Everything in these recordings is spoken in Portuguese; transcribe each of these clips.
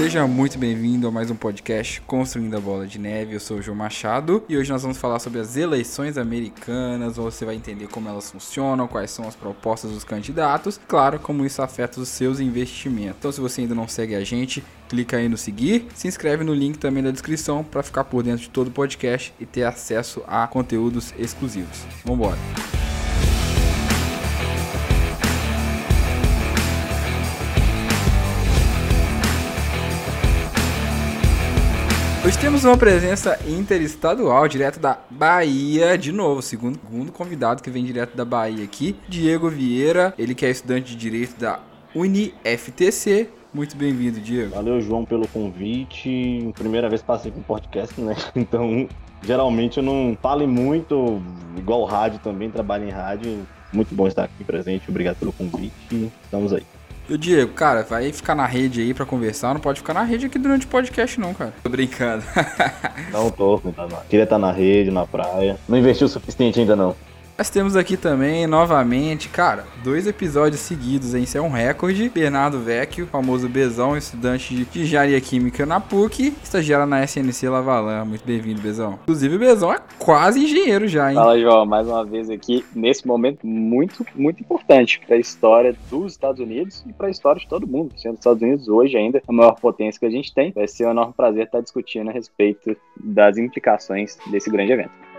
Seja muito bem-vindo a mais um podcast Construindo a Bola de Neve. Eu sou o João Machado e hoje nós vamos falar sobre as eleições americanas. Você vai entender como elas funcionam, quais são as propostas dos candidatos, claro, como isso afeta os seus investimentos. Então, se você ainda não segue a gente, clica aí no seguir, se inscreve no link também da descrição para ficar por dentro de todo o podcast e ter acesso a conteúdos exclusivos. Vamos embora. Hoje temos uma presença interestadual, direto da Bahia, de novo, segundo, segundo convidado que vem direto da Bahia aqui, Diego Vieira, ele que é estudante de Direito da UniFTC. Muito bem-vindo, Diego. Valeu, João, pelo convite. Primeira vez passei com podcast, né? Então, geralmente eu não falo muito, igual rádio também, trabalho em rádio. Muito bom estar aqui presente, obrigado pelo convite. Estamos aí. E o Diego, cara, vai ficar na rede aí pra conversar, não pode ficar na rede aqui durante o podcast não, cara. Tô brincando. não tô, tá queria estar na rede, na praia. Não investiu o suficiente ainda não. Nós temos aqui também, novamente, cara, dois episódios seguidos, hein? Isso é um recorde. Bernardo Vecchio, famoso Bezão, estudante de engenharia química na PUC, estagiário na SNC Lavalan. Muito bem-vindo, Bezão. Inclusive, o Bezão é quase engenheiro já, hein? Fala, João, mais uma vez aqui, nesse momento muito, muito importante para a história dos Estados Unidos e para a história de todo mundo. Sendo os Estados Unidos hoje ainda a maior potência que a gente tem, vai ser um enorme prazer estar discutindo a respeito das implicações desse grande evento.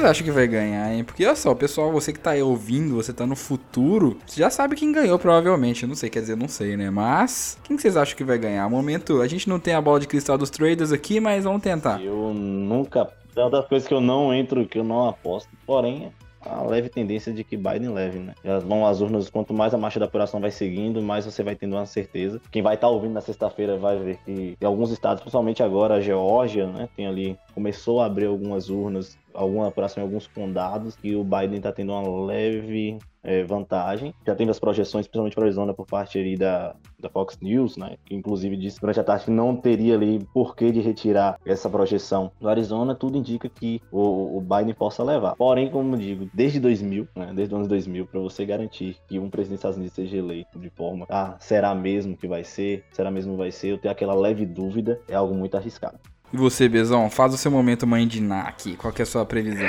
Vocês acham que vai ganhar, hein? Porque olha só, pessoal, você que tá aí ouvindo, você tá no futuro, você já sabe quem ganhou, provavelmente. Eu não sei, quer dizer, não sei, né? Mas, quem vocês acham que vai ganhar? Momento, a gente não tem a bola de cristal dos traders aqui, mas vamos tentar. Eu nunca. É uma das coisas que eu não entro, que eu não aposto. Porém, a leve tendência de que Biden leve, né? Elas vão às urnas, quanto mais a marcha da apuração vai seguindo, mais você vai tendo uma certeza. Quem vai estar tá ouvindo na sexta-feira vai ver que em alguns estados, principalmente agora a Geórgia, né, tem ali começou a abrir algumas urnas alguma apuração em alguns condados e o Biden está tendo uma leve é, vantagem. Já teve as projeções, principalmente para Arizona, por parte ali da, da Fox News, né? Que inclusive disse durante a tarde que não teria ali porquê de retirar essa projeção do Arizona. Tudo indica que o, o Biden possa levar. Porém, como digo, desde 2000, né? Desde o ano 2000, para você garantir que um presidente dos Estados Unidos seja eleito de forma, ah, será mesmo que vai ser? Será mesmo que vai ser? Eu tenho aquela leve dúvida, é algo muito arriscado. E você, Bezão, faz o seu momento mãe de Ná aqui. Qual que é a sua previsão?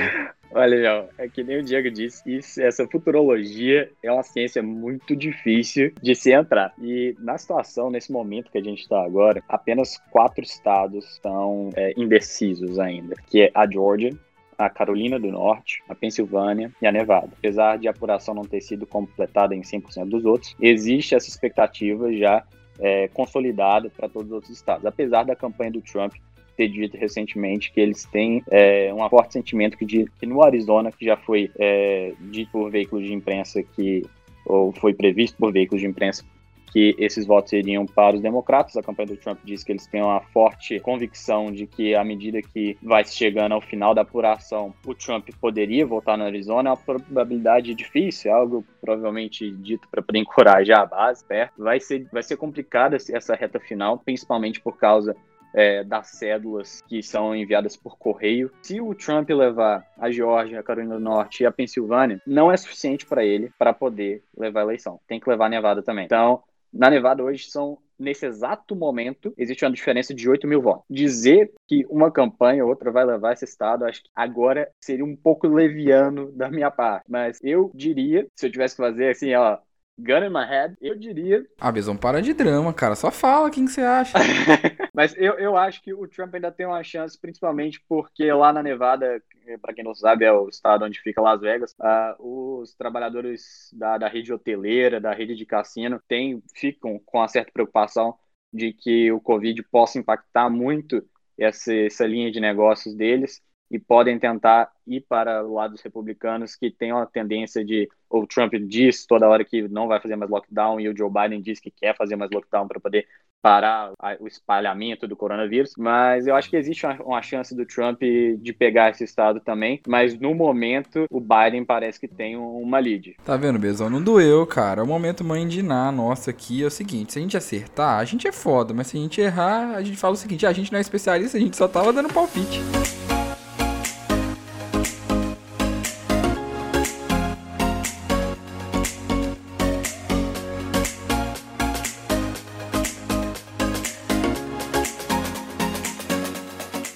Olha, Léo, é que nem o Diego disse, isso, essa futurologia é uma ciência muito difícil de se entrar. E na situação, nesse momento que a gente está agora, apenas quatro estados estão é, indecisos ainda, que é a Georgia, a Carolina do Norte, a Pensilvânia e a Nevada. Apesar de a apuração não ter sido completada em 100% dos outros, existe essa expectativa já é, consolidada para todos os outros estados. Apesar da campanha do Trump ter dito recentemente que eles têm é, um forte sentimento que, de, que no Arizona, que já foi é, dito por veículos de imprensa que, ou foi previsto por veículos de imprensa que esses votos iriam para os democratas. A campanha do Trump diz que eles têm uma forte convicção de que, à medida que vai chegando ao final da apuração, o Trump poderia voltar no Arizona. É uma probabilidade difícil, é algo provavelmente dito para poder encorajar a base perto. Vai ser, vai ser complicada essa reta final, principalmente por causa é, das cédulas que são enviadas por correio. Se o Trump levar a Geórgia, a Carolina do Norte e a Pensilvânia, não é suficiente para ele para poder levar a eleição. Tem que levar a Nevada também. Então, na Nevada hoje são nesse exato momento, existe uma diferença de 8 mil votos. Dizer que uma campanha ou outra vai levar esse estado, acho que agora seria um pouco leviano da minha parte. Mas eu diria, se eu tivesse que fazer assim, ó, gun in my head, eu diria. Ah, Bezão, para de drama, cara. Só fala quem que você acha. Mas eu, eu acho que o Trump ainda tem uma chance, principalmente porque lá na Nevada, para quem não sabe, é o estado onde fica Las Vegas, uh, os trabalhadores da, da rede hoteleira, da rede de cassino, tem, ficam com uma certa preocupação de que o Covid possa impactar muito essa, essa linha de negócios deles e podem tentar ir para o lado dos republicanos que tem uma tendência de o Trump diz toda hora que não vai fazer mais lockdown e o Joe Biden diz que quer fazer mais lockdown para poder parar o espalhamento do coronavírus, mas eu acho que existe uma, uma, chance do Trump de pegar esse estado também, mas no momento o Biden parece que tem uma lead. Tá vendo, Bezão? Não doeu, cara. O momento mãe de Ná nossa aqui é o seguinte, se a gente acertar, a gente é foda, mas se a gente errar, a gente fala o seguinte, ah, a gente não é especialista, a gente só tava dando palpite.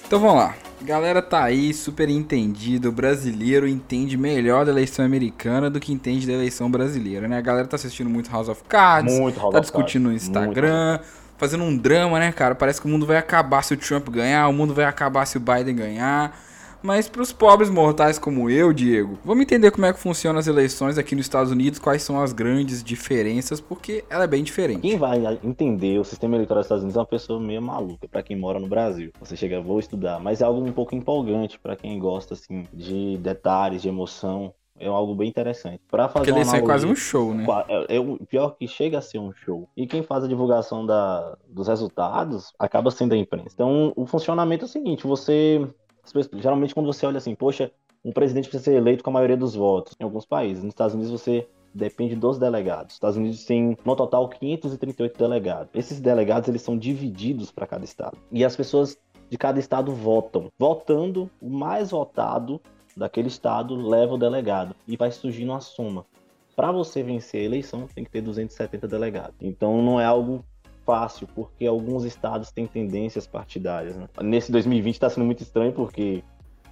Então vamos lá. Galera tá aí, super entendido. O brasileiro entende melhor da eleição americana do que entende da eleição brasileira, né? A galera tá assistindo muito House of Cards, Muito House tá discutindo no Cards, Instagram, fazendo um drama, né, cara? Parece que o mundo vai acabar se o Trump ganhar, o mundo vai acabar se o Biden ganhar. Mas pros pobres mortais como eu, Diego, vamos entender como é que funcionam as eleições aqui nos Estados Unidos, quais são as grandes diferenças, porque ela é bem diferente. Quem vai entender o sistema eleitoral dos Estados Unidos é uma pessoa meio maluca para quem mora no Brasil. Você chega, vou estudar, mas é algo um pouco empolgante para quem gosta assim de detalhes, de emoção. É algo bem interessante. Para fazer Porque uma eleição é quase analogia- um show, né? É, é o pior que chega a ser um show. E quem faz a divulgação da, dos resultados acaba sendo a imprensa. Então, o funcionamento é o seguinte: você. Geralmente, quando você olha assim, poxa, um presidente precisa ser eleito com a maioria dos votos. Em alguns países, nos Estados Unidos, você depende dos delegados. Os Estados Unidos tem, no total, 538 delegados. Esses delegados, eles são divididos para cada estado. E as pessoas de cada estado votam. Votando, o mais votado daquele estado leva o delegado. E vai surgindo uma soma. Para você vencer a eleição, tem que ter 270 delegados. Então não é algo fácil, porque alguns estados têm tendências partidárias. né? Nesse 2020 está sendo muito estranho, porque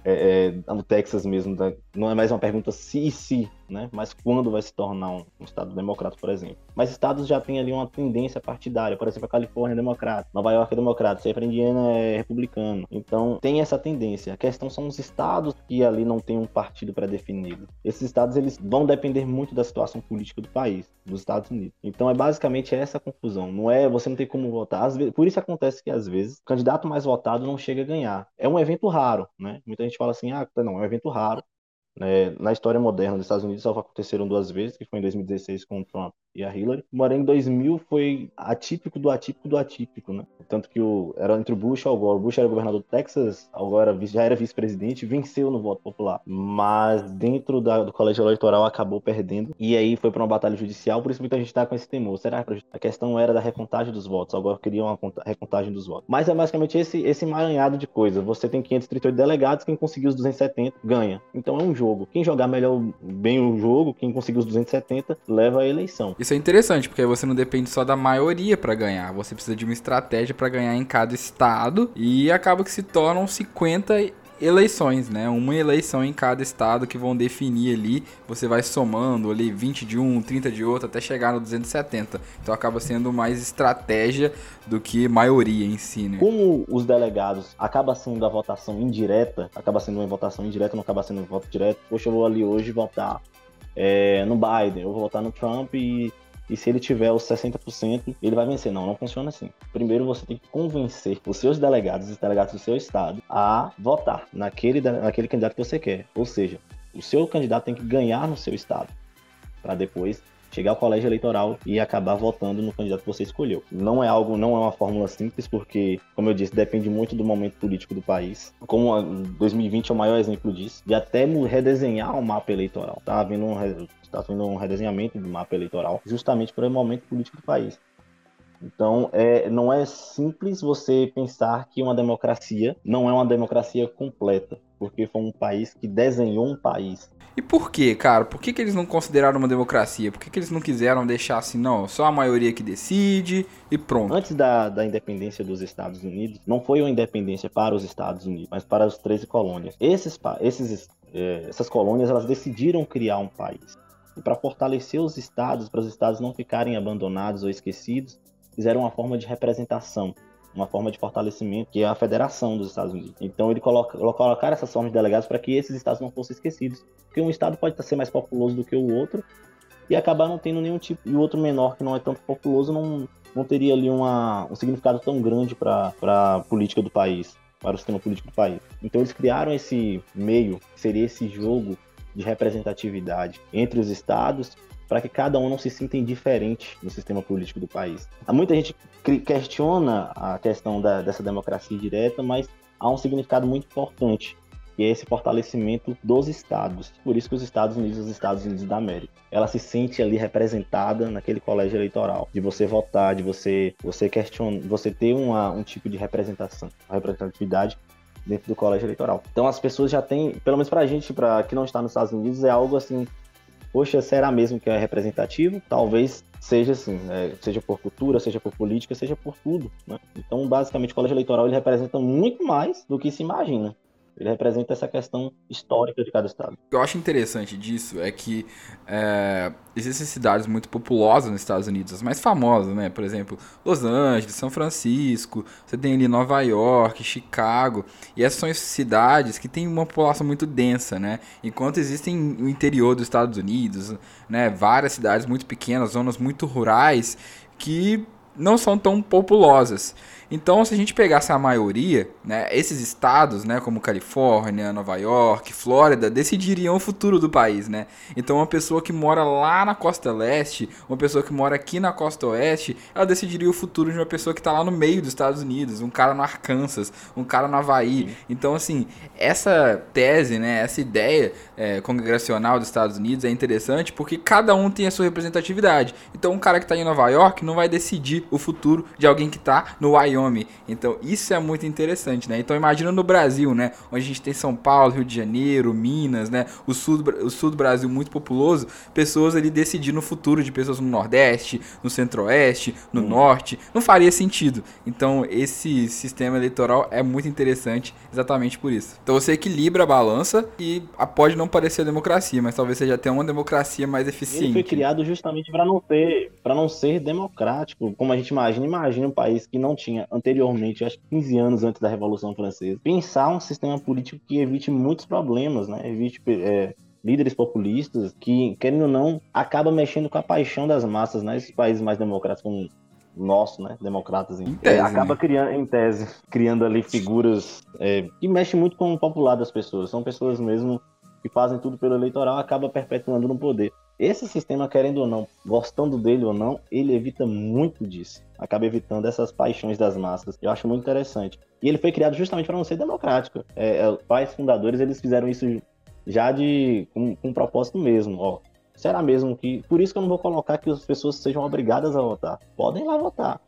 é, é, no Texas mesmo, né, não é mais uma pergunta se e se, né? mas quando vai se tornar um, um estado democrata, por exemplo. Mas estados já têm ali uma tendência partidária, por exemplo, a Califórnia é democrata, Nova York é democrata, sempre Indiana é republicano. Então tem essa tendência. A questão são os estados que ali não tem um partido pré-definido. Esses estados eles vão depender muito da situação política do país, dos Estados Unidos. Então é basicamente essa confusão. Não é você não tem como votar. Vezes, por isso acontece que às vezes o candidato mais votado não chega a ganhar. É um evento raro, né? Muita gente fala assim, ah, não, é um evento raro. Né? na história moderna dos Estados Unidos só aconteceram duas vezes, que foi em 2016 com Trump e a Hillary. Porém, em 2000 foi atípico do atípico do atípico, né? Tanto que o, era entre o Bush e Al Gore. O Bush era governador do Texas, Al Gore era, já era vice-presidente, venceu no voto popular. Mas dentro da, do colégio eleitoral acabou perdendo. E aí foi para uma batalha judicial, por isso muita gente tá com esse temor. Será que a questão era da recontagem dos votos? Al Gore queria uma conta- recontagem dos votos. Mas é basicamente esse, esse emaranhado de coisas. Você tem 538 delegados, quem conseguiu os 270 ganha. Então é um jogo. Quem jogar melhor bem o jogo, quem conseguiu os 270, leva a eleição. Isso é interessante, porque aí você não depende só da maioria pra ganhar. Você precisa de uma estratégia pra ganhar em cada estado e acaba que se tornam 50 eleições, né? Uma eleição em cada estado que vão definir ali. Você vai somando ali 20 de um, 30 de outro até chegar no 270. Então acaba sendo mais estratégia do que maioria em si, né? Como os delegados acaba sendo a votação indireta, acaba sendo uma votação indireta, não acaba sendo um voto direto. Poxa, eu vou ali hoje votar é, no Biden, eu vou votar no Trump e, e se ele tiver os 60%, ele vai vencer. Não, não funciona assim. Primeiro você tem que convencer os seus delegados, os delegados do seu estado, a votar naquele, naquele candidato que você quer. Ou seja, o seu candidato tem que ganhar no seu estado, para depois chegar ao colégio eleitoral e acabar votando no candidato que você escolheu. Não é algo, não é uma fórmula simples, porque, como eu disse, depende muito do momento político do país. Como a- 2020 é o maior exemplo disso, de até redesenhar o mapa eleitoral. Tá havendo um, re- tá havendo um redesenhamento do mapa eleitoral, justamente para o momento político do país. Então, é, não é simples você pensar que uma democracia não é uma democracia completa, porque foi um país que desenhou um país. E por quê, cara? Por que, que eles não consideraram uma democracia? Por que, que eles não quiseram deixar assim, não, só a maioria que decide e pronto? Antes da, da independência dos Estados Unidos, não foi uma independência para os Estados Unidos, mas para as 13 colônias. Esses, esses, eh, essas colônias elas decidiram criar um país. E para fortalecer os estados, para os estados não ficarem abandonados ou esquecidos, fizeram uma forma de representação, uma forma de fortalecimento, que é a Federação dos Estados Unidos. Então, ele coloca, colocaram essas formas de delegados para que esses estados não fossem esquecidos. Porque um estado pode ser mais populoso do que o outro e acabar não tendo nenhum tipo. E o outro menor, que não é tanto populoso, não, não teria ali uma, um significado tão grande para a política do país, para o sistema político do país. Então, eles criaram esse meio, que seria esse jogo de representatividade entre os estados para que cada um não se sinta indiferente no sistema político do país. Há muita gente questiona a questão da- dessa democracia direta, mas há um significado muito importante, que é esse fortalecimento dos estados. Por isso que os Estados Unidos, os Estados Unidos da América, ela se sente ali representada naquele colégio eleitoral, de você votar, de você você questionar, você ter uma, um tipo de representação, representatividade dentro do colégio eleitoral. Então as pessoas já têm, pelo menos pra gente, para que não está nos Estados Unidos, é algo assim poxa, será mesmo que é representativo? Talvez seja assim, né? seja por cultura, seja por política, seja por tudo. Né? Então, basicamente, o colégio eleitoral ele representa muito mais do que se imagina. Ele representa essa questão histórica de cada estado. O que eu acho interessante disso é que é, existem cidades muito populosas nos Estados Unidos, as mais famosas, né? Por exemplo, Los Angeles, São Francisco, você tem ali Nova York, Chicago, e essas são cidades que têm uma população muito densa, né? Enquanto existem no interior dos Estados Unidos, né, várias cidades muito pequenas, zonas muito rurais, que não são tão populosas. Então, se a gente pegasse a maioria, né, esses estados, né, como Califórnia, Nova York, Flórida, decidiriam o futuro do país, né? Então, uma pessoa que mora lá na costa leste, uma pessoa que mora aqui na costa oeste, ela decidiria o futuro de uma pessoa que está lá no meio dos Estados Unidos, um cara no Arkansas, um cara no Havaí. Então, assim, essa tese, né, essa ideia é, congregacional dos Estados Unidos é interessante porque cada um tem a sua representatividade. Então, um cara que está em Nova York não vai decidir o futuro de alguém que está no Wyoming Wyoming. Então, isso é muito interessante, né? Então, imagina no Brasil, né? Onde a gente tem São Paulo, Rio de Janeiro, Minas, né? O sul, o sul do Brasil muito populoso, pessoas ali decidindo o futuro de pessoas no Nordeste, no Centro-Oeste, no hum. Norte. Não faria sentido. Então, esse sistema eleitoral é muito interessante exatamente por isso. Então, você equilibra a balança e pode não parecer democracia, mas talvez seja até uma democracia mais eficiente. Ele foi criado justamente para não ter, para não ser democrático, como a gente imagina. Imagina um país que não tinha anteriormente, acho que 15 anos antes da Revolução Francesa, pensar um sistema político que evite muitos problemas, né? Evite é, líderes populistas que, querendo ou não, acaba mexendo com a paixão das massas, né? Esses países mais democráticos como nosso, né? Democratas, em, tese, é, acaba né? criando, em tese, criando ali figuras é, que mexem muito com o popular das pessoas. São pessoas mesmo que fazem tudo pelo eleitoral, acaba perpetuando no poder. Esse sistema, querendo ou não, gostando dele ou não, ele evita muito disso. Acaba evitando essas paixões das massas. Eu acho muito interessante. E ele foi criado justamente para não ser democrático. É, é, os pais fundadores eles fizeram isso já de com, com um propósito mesmo. Ó, será mesmo que por isso que eu não vou colocar que as pessoas sejam obrigadas a votar. Podem lá votar,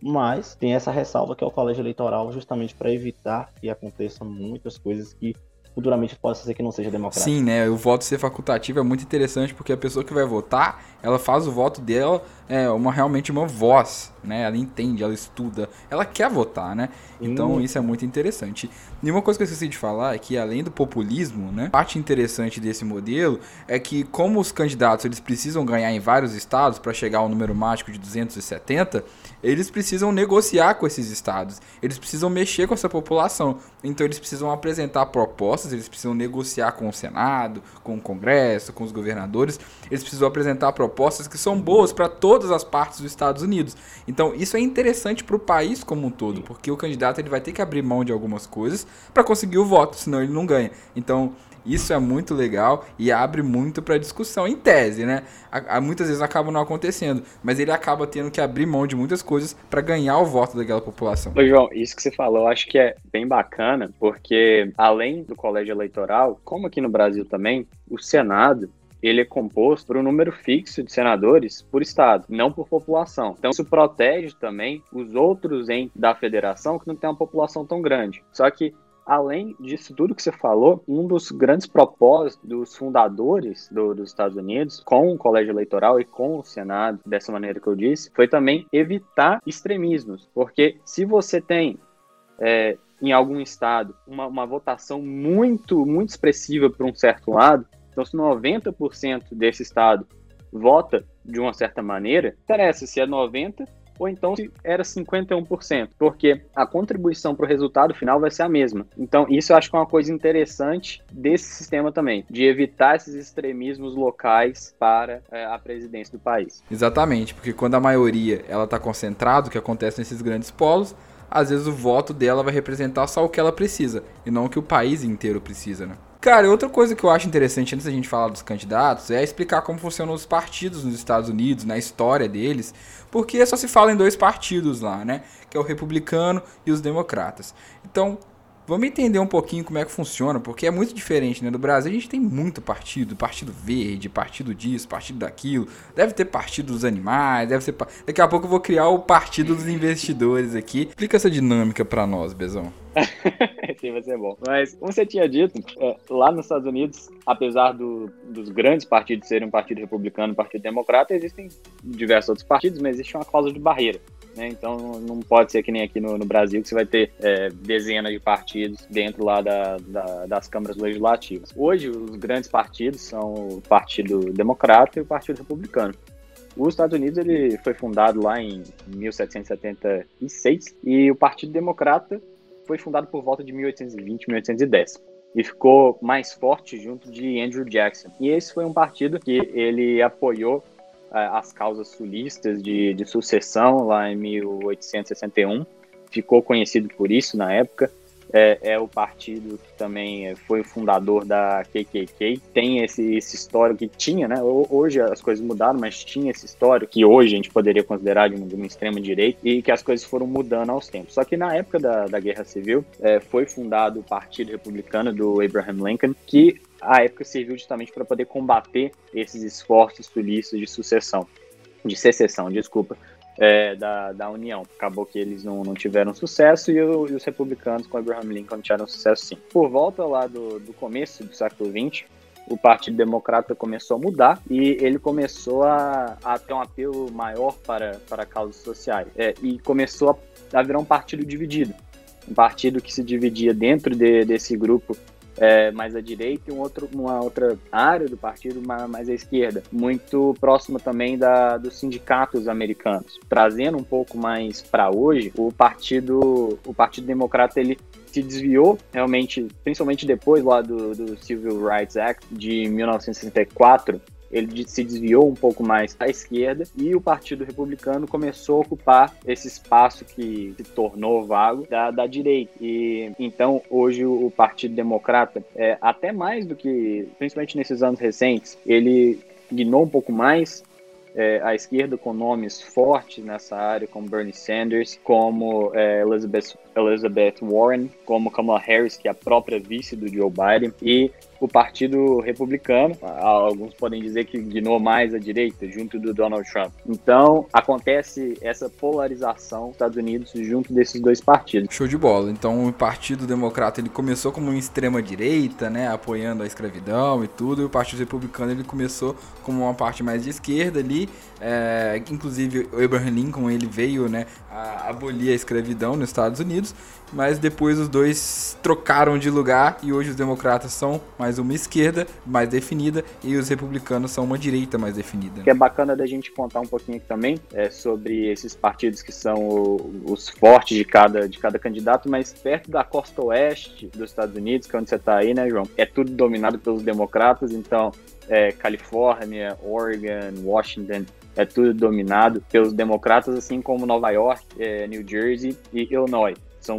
mas tem essa ressalva que é o colégio eleitoral justamente para evitar que aconteçam muitas coisas que futuramente possa ser que não seja democrático. Sim, né? O voto ser facultativo é muito interessante porque a pessoa que vai votar, ela faz o voto dela é uma realmente uma voz, né? Ela entende, ela estuda, ela quer votar, né? Então isso é muito interessante. E uma coisa que eu esqueci de falar é que além do populismo, né? Parte interessante desse modelo é que como os candidatos eles precisam ganhar em vários estados para chegar ao número mágico de 270, eles precisam negociar com esses estados. Eles precisam mexer com essa população. Então eles precisam apresentar propostas, eles precisam negociar com o Senado, com o Congresso, com os governadores. Eles precisam apresentar propostas que são boas para todas as partes dos Estados Unidos. Então isso é interessante para o país como um todo, porque o candidato ele vai ter que abrir mão de algumas coisas para conseguir o voto, senão ele não ganha. Então isso é muito legal e abre muito para discussão, em tese, né? A, a, muitas vezes acaba não acontecendo, mas ele acaba tendo que abrir mão de muitas coisas para ganhar o voto daquela população. Ô, João, isso que você falou, eu acho que é bem bacana, porque além do colégio eleitoral, como aqui no Brasil também, o Senado ele é composto por um número fixo de senadores por estado, não por população. Então isso protege também os outros entes da federação que não tem uma população tão grande. Só que além disso tudo que você falou, um dos grandes propósitos dos fundadores do, dos Estados Unidos, com o colégio eleitoral e com o Senado, dessa maneira que eu disse, foi também evitar extremismos. Porque se você tem é, em algum estado uma, uma votação muito, muito expressiva para um certo lado, então, se 90% desse estado vota de uma certa maneira, interessa se é 90% ou então se era 51%, porque a contribuição para o resultado final vai ser a mesma. Então, isso eu acho que é uma coisa interessante desse sistema também, de evitar esses extremismos locais para é, a presidência do país. Exatamente, porque quando a maioria ela está concentrada, o que acontece nesses grandes polos, às vezes o voto dela vai representar só o que ela precisa, e não o que o país inteiro precisa, né? Cara, outra coisa que eu acho interessante antes da gente falar dos candidatos é explicar como funcionam os partidos nos Estados Unidos, na história deles, porque só se fala em dois partidos lá, né? Que é o republicano e os democratas. Então, Vamos entender um pouquinho como é que funciona, porque é muito diferente, né? Do Brasil a gente tem muito partido, partido verde, partido disso, partido daquilo. Deve ter partido dos animais, deve ser. Daqui a pouco eu vou criar o partido dos investidores aqui. Explica essa dinâmica para nós, Bezão. Sim, vai ser bom. Mas, como você tinha dito, é, lá nos Estados Unidos, apesar do, dos grandes partidos serem um partido republicano e um partido democrata, existem diversos outros partidos, mas existe uma cláusula de barreira. Né? Então não pode ser que nem aqui no, no Brasil, que você vai ter é, dezenas de partidos dentro lá da, da, das câmaras legislativas. Hoje, os grandes partidos são o Partido Democrata e o Partido Republicano. Os Estados Unidos ele foi fundado lá em 1776 e o Partido Democrata foi fundado por volta de 1820, 1810 e ficou mais forte junto de Andrew Jackson. E esse foi um partido que ele apoiou as causas sulistas de, de sucessão lá em 1861. Ficou conhecido por isso na época. É, é, o partido que também foi fundador da KKK. Tem esse, esse histórico que tinha, né? Hoje as coisas mudaram, mas tinha esse histórico que hoje a gente poderia considerar de uma, uma extrema direita e que as coisas foram mudando aos tempos. Só que na época da, da Guerra Civil é, foi fundado o Partido Republicano do Abraham Lincoln, que a época serviu justamente para poder combater esses esforços sulistas de sucessão, de secessão, desculpa, é, da, da União. Acabou que eles não, não tiveram sucesso e, o, e, os republicanos com Abraham Lincoln tiveram sucesso sim. Por volta lá do, do começo do século XX, o Partido Democrata começou a mudar e ele começou a, a ter um apelo maior para, para causas sociais. É, e começou a, a virar um partido dividido. Um partido que se dividia dentro de, desse grupo é, mais à direita e um outro, uma outra área do partido mais à esquerda, muito próximo também da, dos sindicatos americanos. Trazendo um pouco mais para hoje, o partido, o partido democrata ele se desviou realmente, principalmente depois lá do, do Civil Rights Act de 1964, ele se desviou um pouco mais à esquerda e o Partido Republicano começou a ocupar esse espaço que se tornou vago da, da direita. E então hoje o Partido Democrata, é, até mais do que, principalmente nesses anos recentes, ele ignorou um pouco mais é, a esquerda com nomes fortes nessa área, como Bernie Sanders, como é, Elizabeth, Elizabeth Warren, como Kamala Harris, que é a própria vice do Joe Biden, e o Partido Republicano, alguns podem dizer que guinou mais à direita, junto do Donald Trump. Então, acontece essa polarização dos Estados Unidos junto desses dois partidos. Show de bola. Então, o Partido Democrata ele começou como uma extrema direita, né, apoiando a escravidão e tudo, e o Partido Republicano ele começou como uma parte mais de esquerda ali, é, inclusive o Abraham Lincoln ele veio, né, a abolir a escravidão nos Estados Unidos, mas depois os dois trocaram de lugar e hoje os democratas são mais uma esquerda mais definida e os republicanos são uma direita mais definida. Que é bacana da gente contar um pouquinho aqui também é, sobre esses partidos que são o, os fortes de cada, de cada candidato, mas perto da costa oeste dos Estados Unidos, que é onde você está aí, né, João? É tudo dominado pelos democratas, então é, Califórnia, Oregon, Washington, é tudo dominado pelos democratas, assim como Nova York, é, New Jersey e Illinois. São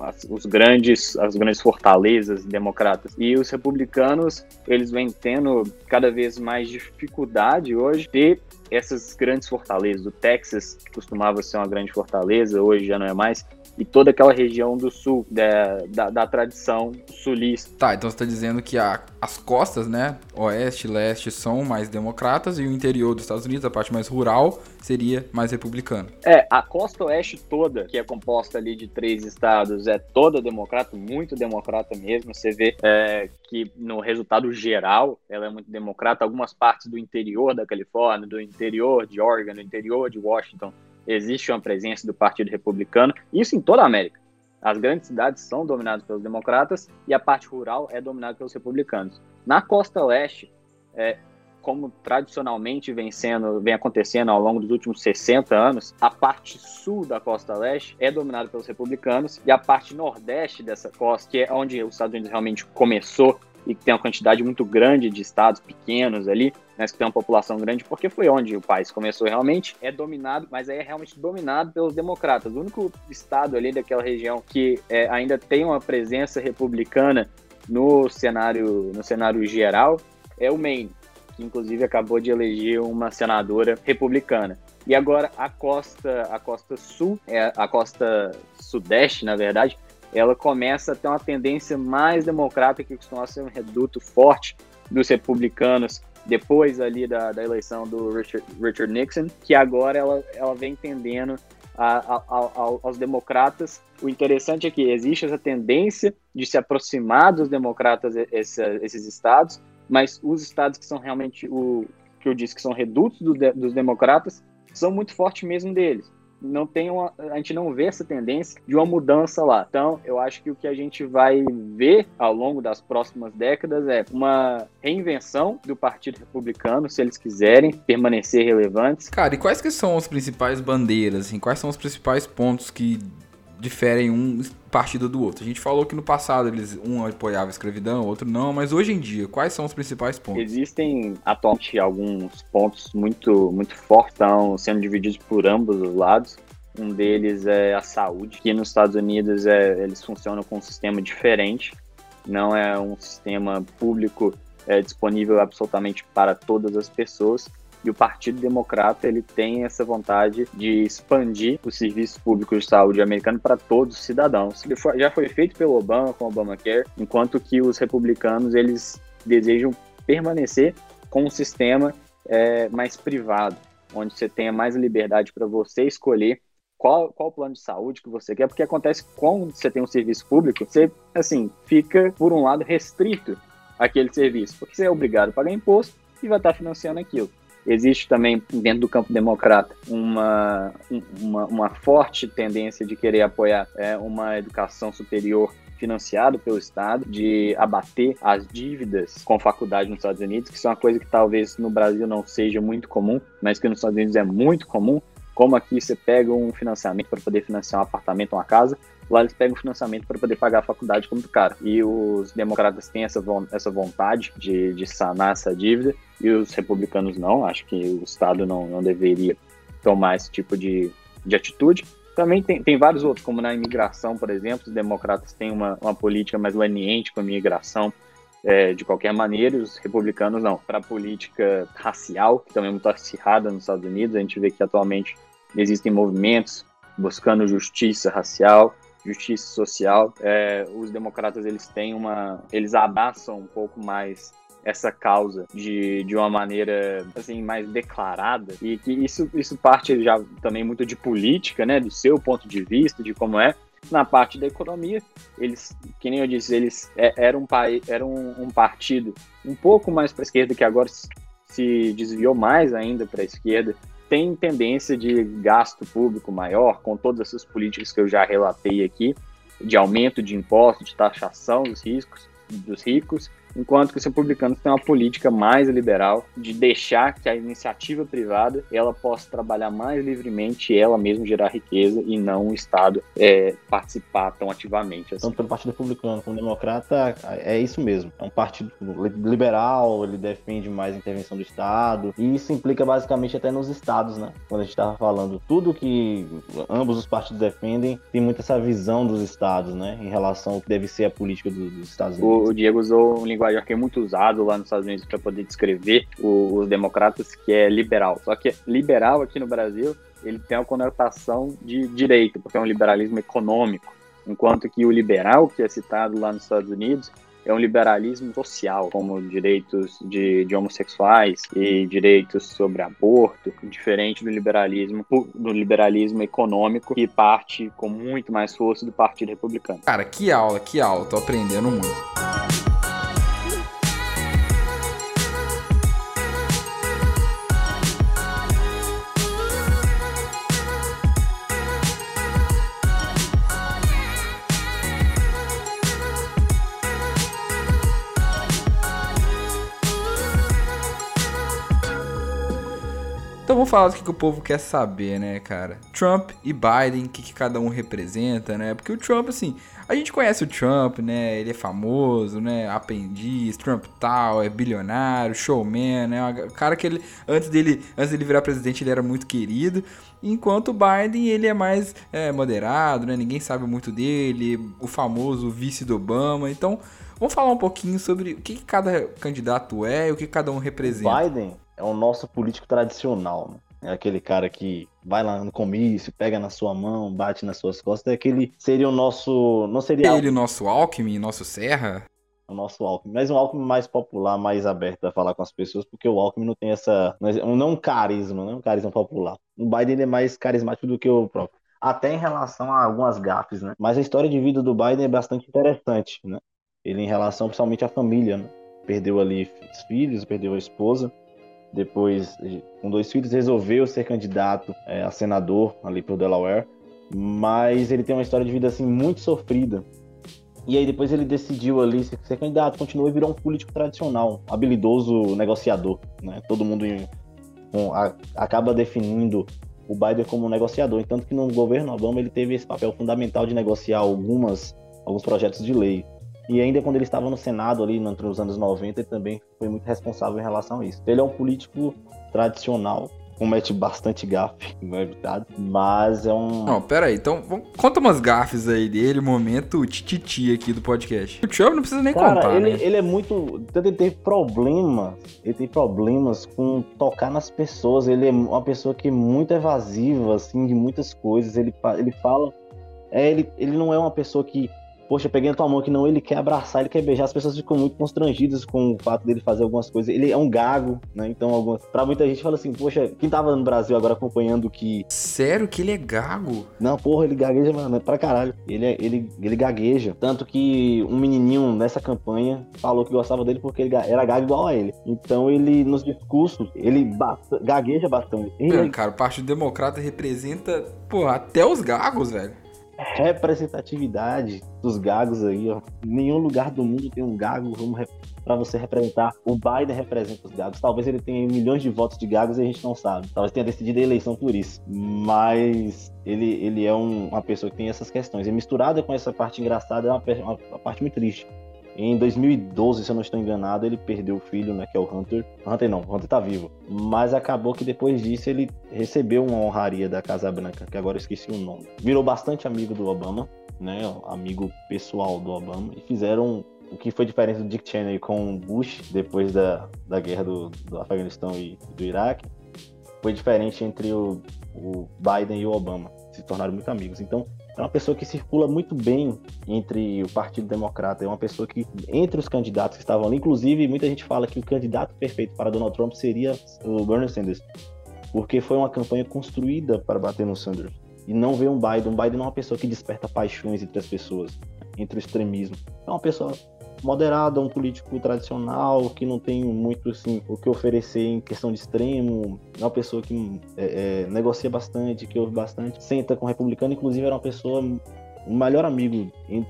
as, os grandes, as grandes fortalezas democratas. E os republicanos, eles vêm tendo cada vez mais dificuldade hoje de essas grandes fortalezas. O Texas, que costumava ser uma grande fortaleza, hoje já não é mais, e toda aquela região do sul, da, da, da tradição sulista. Tá, então você está dizendo que a, as costas, né, oeste e leste, são mais democratas e o interior dos Estados Unidos, a parte mais rural, seria mais republicano. É, a costa oeste toda, que é composta ali de três estados, é toda democrata, muito democrata mesmo. Você vê é, que no resultado geral ela é muito democrata. Algumas partes do interior da Califórnia, do interior de Oregon, do interior de Washington, existe uma presença do Partido Republicano, isso em toda a América. As grandes cidades são dominadas pelos democratas e a parte rural é dominada pelos republicanos. Na costa leste, é, como tradicionalmente vem, sendo, vem acontecendo ao longo dos últimos 60 anos, a parte sul da costa leste é dominada pelos republicanos e a parte nordeste dessa costa, que é onde os Estados Unidos realmente começou e que tem uma quantidade muito grande de estados pequenos ali, né, que tem uma população grande, porque foi onde o país começou realmente, é dominado, mas aí é realmente dominado pelos democratas. O único estado ali daquela região que é, ainda tem uma presença republicana no cenário, no cenário geral é o Maine, que inclusive acabou de eleger uma senadora republicana. E agora a costa, a costa sul, é a costa sudeste, na verdade, ela começa a ter uma tendência mais democrática, que costuma ser um reduto forte dos republicanos depois ali da, da eleição do Richard, Richard Nixon, que agora ela, ela vem tendendo a, a, a, aos democratas. O interessante é que existe essa tendência de se aproximar dos democratas esse, esses estados, mas os estados que são realmente o que eu disse que são redutos do, dos democratas são muito fortes mesmo deles não tem uma, a gente não vê essa tendência de uma mudança lá. Então, eu acho que o que a gente vai ver ao longo das próximas décadas é uma reinvenção do Partido Republicano, se eles quiserem permanecer relevantes. Cara, e quais que são as principais bandeiras, assim, quais são os principais pontos que diferem um partido do outro. A gente falou que no passado eles um apoiava a escravidão, outro não, mas hoje em dia, quais são os principais pontos? Existem atualmente alguns pontos muito muito fortes, estão sendo divididos por ambos os lados. Um deles é a saúde, que nos Estados Unidos é, eles funcionam com um sistema diferente, não é um sistema público é, disponível absolutamente para todas as pessoas. E o Partido Democrata ele tem essa vontade de expandir os serviços públicos de saúde americano para todos os cidadãos. Já foi feito pelo Obama com o Obamacare, enquanto que os republicanos eles desejam permanecer com um sistema é, mais privado, onde você tenha mais liberdade para você escolher qual, qual plano de saúde que você quer, porque acontece quando você tem um serviço público, você, assim, fica, por um lado, restrito àquele serviço, porque você é obrigado a pagar imposto e vai estar financiando aquilo. Existe também, dentro do campo democrata, uma, uma, uma forte tendência de querer apoiar é, uma educação superior financiado pelo Estado, de abater as dívidas com faculdade nos Estados Unidos, que são uma coisa que talvez no Brasil não seja muito comum, mas que nos Estados Unidos é muito comum. Como aqui você pega um financiamento para poder financiar um apartamento, uma casa, lá eles pegam financiamento para poder pagar a faculdade como do cara. E os democratas têm essa, essa vontade de, de sanar essa dívida e os republicanos não. Acho que o Estado não, não deveria tomar esse tipo de, de atitude. Também tem, tem vários outros, como na imigração, por exemplo, os democratas têm uma, uma política mais leniente com a imigração é, de qualquer maneira, os republicanos não. Para a política racial, que também é muito acirrada nos Estados Unidos, a gente vê que atualmente existem movimentos buscando justiça racial, justiça social. É, os democratas eles têm uma, eles abraçam um pouco mais essa causa de, de uma maneira assim mais declarada. E que isso, isso parte já também muito de política, né, do seu ponto de vista, de como é. Na parte da economia, eles, que nem eu disse, eles é, eram um, era um, um partido um pouco mais para a esquerda, que agora se desviou mais ainda para a esquerda, tem tendência de gasto público maior, com todas essas políticas que eu já relatei aqui, de aumento de impostos, de taxação dos riscos, dos ricos, enquanto que os republicanos têm uma política mais liberal de deixar que a iniciativa privada ela possa trabalhar mais livremente e ela mesma gerar riqueza e não o Estado é, participar tão ativamente. Assim. Tanto pelo Partido Republicano como Democrata é isso mesmo. É um partido liberal, ele defende mais a intervenção do Estado e isso implica basicamente até nos estados, né? Quando a gente estava falando tudo que ambos os partidos defendem tem muito essa visão dos estados, né? Em relação ao que deve ser a política dos Estados Unidos. O Diego usou um linguagem linguajar que é muito usado lá nos Estados Unidos para poder descrever o, os democratas, que é liberal. Só que liberal aqui no Brasil, ele tem uma conotação de direito, porque é um liberalismo econômico, enquanto que o liberal, que é citado lá nos Estados Unidos, é um liberalismo social, como direitos de, de, homossexuais e direitos sobre aborto, diferente do liberalismo do liberalismo econômico que parte com muito mais força do Partido Republicano. Cara, que aula, que aula, tô aprendendo muito. Vamos falar do que, que o povo quer saber, né, cara? Trump e Biden, o que, que cada um representa, né? Porque o Trump, assim, a gente conhece o Trump, né? Ele é famoso, né? Aprendiz, Trump tal, é bilionário, showman, né? O cara que ele, antes dele, antes dele virar presidente, ele era muito querido. Enquanto o Biden, ele é mais é, moderado, né? Ninguém sabe muito dele, o famoso vice do Obama. Então, vamos falar um pouquinho sobre o que, que cada candidato é o que cada um representa. Biden é o nosso político tradicional. Né? É aquele cara que vai lá no comício, pega na sua mão, bate nas suas costas. É aquele seria o nosso. Não seria. Ele, nosso Alckmin, nosso Serra? O nosso Alckmin. Mas um Alckmin mais popular, mais aberto a falar com as pessoas, porque o Alckmin não tem essa. Não um carisma, não é um carisma popular. O Biden é mais carismático do que o próprio. Até em relação a algumas gafes, né? Mas a história de vida do Biden é bastante interessante, né? Ele em relação principalmente à família, né? Perdeu ali os filhos, perdeu a esposa depois, com dois filhos, resolveu ser candidato é, a senador ali pro Delaware, mas ele tem uma história de vida assim muito sofrida. E aí depois ele decidiu ali ser, candidato, continuou e virou um político tradicional, habilidoso negociador, né? Todo mundo a, acaba definindo o Biden como um negociador, tanto que no governo Obama ele teve esse papel fundamental de negociar algumas alguns projetos de lei. E ainda quando ele estava no Senado ali, entre os anos 90, ele também foi muito responsável em relação a isso. Ele é um político tradicional, comete bastante gafe, não é verdade? Mas é um. Não, pera aí, então conta umas gafes aí dele, momento tititi aqui do podcast. O Trump não precisa nem Cara, contar. Ele, né? ele é muito. Ele tem problemas. Ele tem problemas com tocar nas pessoas. Ele é uma pessoa que é muito evasiva, assim, de muitas coisas. Ele, ele fala. É, ele, ele não é uma pessoa que poxa, peguei na tua mão que não, ele quer abraçar, ele quer beijar, as pessoas ficam muito constrangidas com o fato dele fazer algumas coisas. Ele é um gago, né? Então, algumas... pra muita gente fala assim, poxa, quem tava no Brasil agora acompanhando que. Sério que ele é gago? Não, porra, ele gagueja, mano, é pra caralho. Ele, é, ele, ele gagueja. Tanto que um menininho nessa campanha falou que gostava dele porque ele era gago igual a ele. Então, ele, nos discursos, ele basta, gagueja bastante. Ele... Não, cara, o Partido Democrata representa, pô, até os gagos, velho representatividade dos gagos aí, ó. Nenhum lugar do mundo tem um gago para você representar. O Biden representa os gagos. Talvez ele tenha milhões de votos de gagos e a gente não sabe. Talvez tenha decidido a eleição por isso. Mas ele, ele é um, uma pessoa que tem essas questões. E misturada com essa parte engraçada é uma, uma, uma parte muito triste. Em 2012, se eu não estou enganado, ele perdeu o filho, né, que é o Hunter. Hunter não, o Hunter tá vivo. Mas acabou que depois disso ele recebeu uma honraria da Casa Branca, que agora eu esqueci o nome. Virou bastante amigo do Obama, né, amigo pessoal do Obama, e fizeram o que foi diferente do Dick Cheney com Bush depois da, da guerra do, do Afeganistão e do Iraque. Foi diferente entre o, o Biden e o Obama. Se tornaram muito amigos. Então, é uma pessoa que circula muito bem entre o Partido Democrata, é uma pessoa que, entre os candidatos que estavam ali, inclusive, muita gente fala que o candidato perfeito para Donald Trump seria o Bernie Sanders, porque foi uma campanha construída para bater no Sanders. E não ver um Biden. Um Biden não é uma pessoa que desperta paixões entre as pessoas, entre o extremismo. É uma pessoa moderado, um político tradicional, que não tem muito assim, o que oferecer em questão de extremo, é uma pessoa que é, é, negocia bastante, que ouve bastante, senta com o republicano, inclusive era uma pessoa, o melhor amigo em,